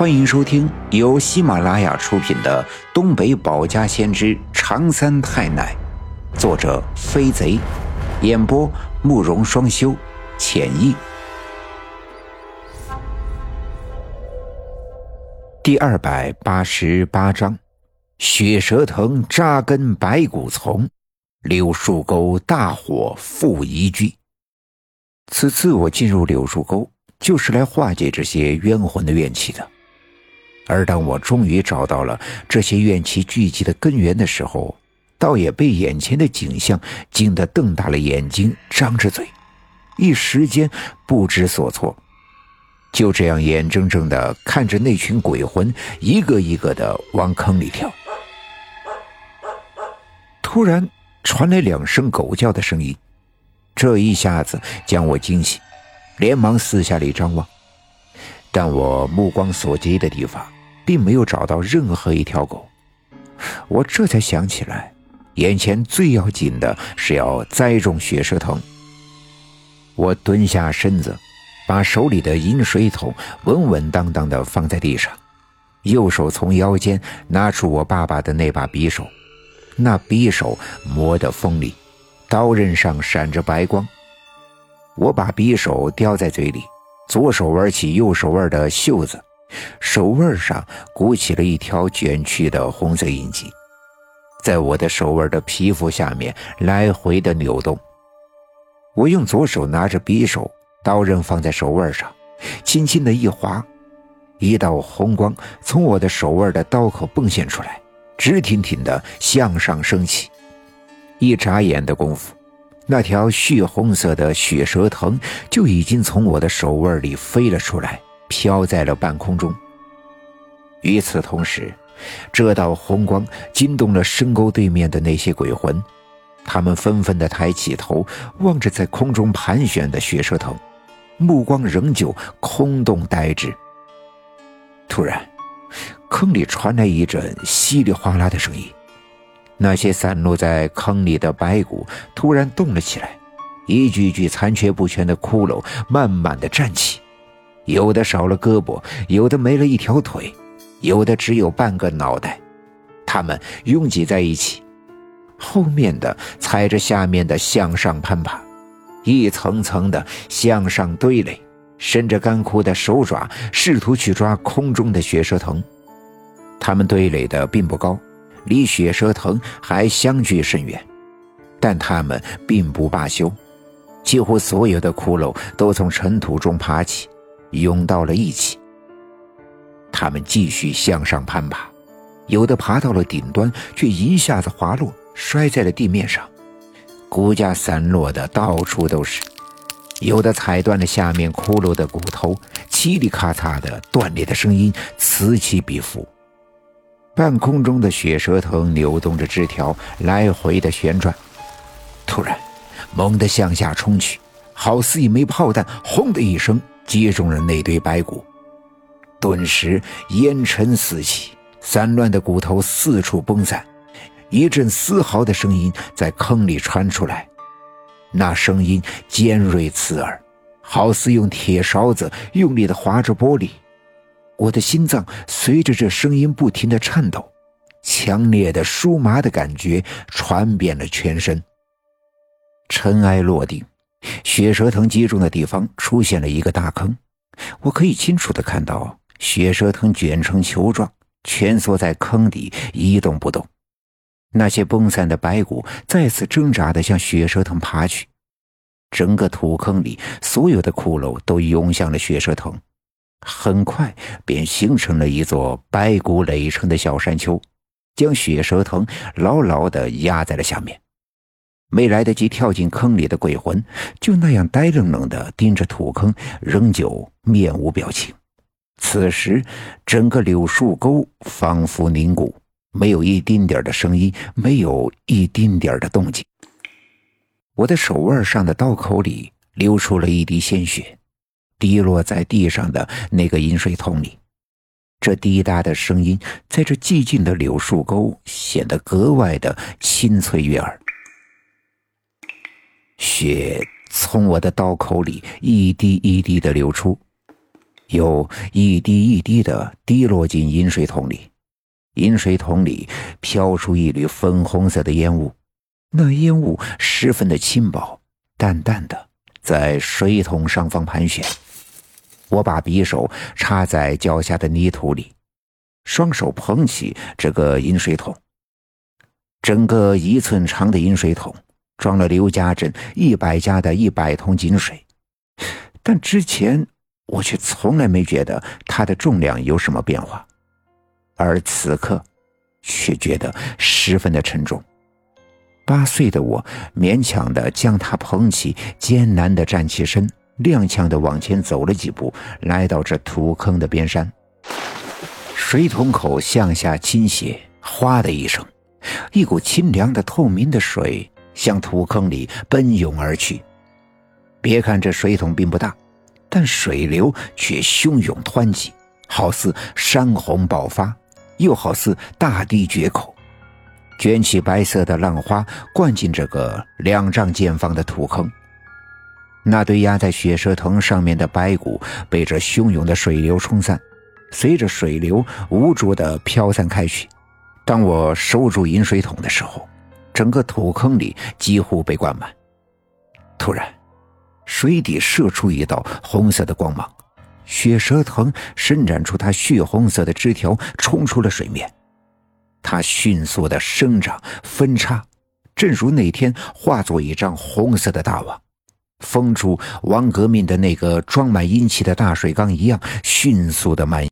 欢迎收听由喜马拉雅出品的《东北保家先知长三太奶》，作者飞贼，演播慕容双修，浅意。第二百八十八章：血蛇藤扎根白骨丛，柳树沟大火复一炬。此次我进入柳树沟，就是来化解这些冤魂的怨气的。而当我终于找到了这些怨气聚集的根源的时候，倒也被眼前的景象惊得瞪大了眼睛，张着嘴，一时间不知所措。就这样眼睁睁的看着那群鬼魂一个一个的往坑里跳。突然传来两声狗叫的声音，这一下子将我惊醒，连忙四下里张望，但我目光所及的地方。并没有找到任何一条狗，我这才想起来，眼前最要紧的是要栽种血蛇藤。我蹲下身子，把手里的饮水桶稳稳当当的放在地上，右手从腰间拿出我爸爸的那把匕首，那匕首磨得锋利，刀刃上闪着白光。我把匕首叼在嘴里，左手玩起右手腕的袖子。手腕上鼓起了一条卷曲的红色印记，在我的手腕的皮肤下面来回的扭动。我用左手拿着匕首，刀刃放在手腕上，轻轻的一划，一道红光从我的手腕的刀口迸现出来，直挺挺的向上升起。一眨眼的功夫，那条血红色的血蛇藤就已经从我的手腕里飞了出来。飘在了半空中。与此同时，这道红光惊动了深沟对面的那些鬼魂，他们纷纷的抬起头，望着在空中盘旋的血蛇藤，目光仍旧空洞呆滞。突然，坑里传来一阵稀里哗啦的声音，那些散落在坑里的白骨突然动了起来，一具具残缺不全的骷髅慢慢的站起。有的少了胳膊，有的没了一条腿，有的只有半个脑袋。他们拥挤在一起，后面的踩着下面的向上攀爬，一层层的向上堆垒，伸着干枯的手爪，试图去抓空中的血蛇藤。他们堆垒的并不高，离血蛇藤还相距甚远，但他们并不罢休，几乎所有的骷髅都从尘土中爬起。涌到了一起，他们继续向上攀爬，有的爬到了顶端，却一下子滑落，摔在了地面上，骨架散落的到处都是；有的踩断了下面骷髅的骨头，嘁哩咔嚓的断裂的声音此起彼伏。半空中的血蛇藤扭动着枝条，来回的旋转，突然猛地向下冲去，好似一枚炮弹，轰的一声。击中了那堆白骨，顿时烟尘四起，散乱的骨头四处崩散，一阵嘶嚎的声音在坑里传出来，那声音尖锐刺耳，好似用铁勺子用力的划着玻璃。我的心脏随着这声音不停的颤抖，强烈的酥麻的感觉传遍了全身。尘埃落定。血蛇藤击中的地方出现了一个大坑，我可以清楚的看到血蛇藤卷成球状，蜷缩在坑底一动不动。那些崩散的白骨再次挣扎的向血蛇藤爬去，整个土坑里所有的骷髅都涌向了血蛇藤，很快便形成了一座白骨垒成的小山丘，将血蛇藤牢牢的压在了下面。没来得及跳进坑里的鬼魂，就那样呆愣愣地盯着土坑，仍旧面无表情。此时，整个柳树沟仿佛凝固，没有一丁点的声音，没有一丁点的动静。我的手腕上的刀口里流出了一滴鲜血，滴落在地上的那个饮水桶里。这滴答的声音，在这寂静的柳树沟显得格外的清脆悦耳。血从我的刀口里一滴一滴的流出，又一滴一滴的滴落进饮水桶里。饮水桶里飘出一缕粉红色的烟雾，那烟雾十分的轻薄，淡淡的，在水桶上方盘旋。我把匕首插在脚下的泥土里，双手捧起这个饮水桶。整个一寸长的饮水桶装了刘家镇一百家的一百桶井水，但之前我却从来没觉得它的重量有什么变化。而此刻，却觉得十分的沉重。八岁的我勉强的将它捧起，艰难的站起身，踉跄的往前走了几步，来到这土坑的边山。水桶口向下倾斜，哗的一声，一股清凉的透明的水向土坑里奔涌而去。别看这水桶并不大，但水流却汹涌湍急，好似山洪爆发。又好似大地决口，卷起白色的浪花，灌进这个两丈见方的土坑。那堆压在雪蛇藤上面的白骨被这汹涌的水流冲散，随着水流无助地飘散开去。当我收住饮水桶的时候，整个土坑里几乎被灌满。突然，水底射出一道红色的光芒。血蛇藤伸展出它血红色的枝条，冲出了水面。它迅速的生长分叉，正如那天化作一张红色的大网，封住王革命的那个装满阴气的大水缸一样，迅速的蔓延。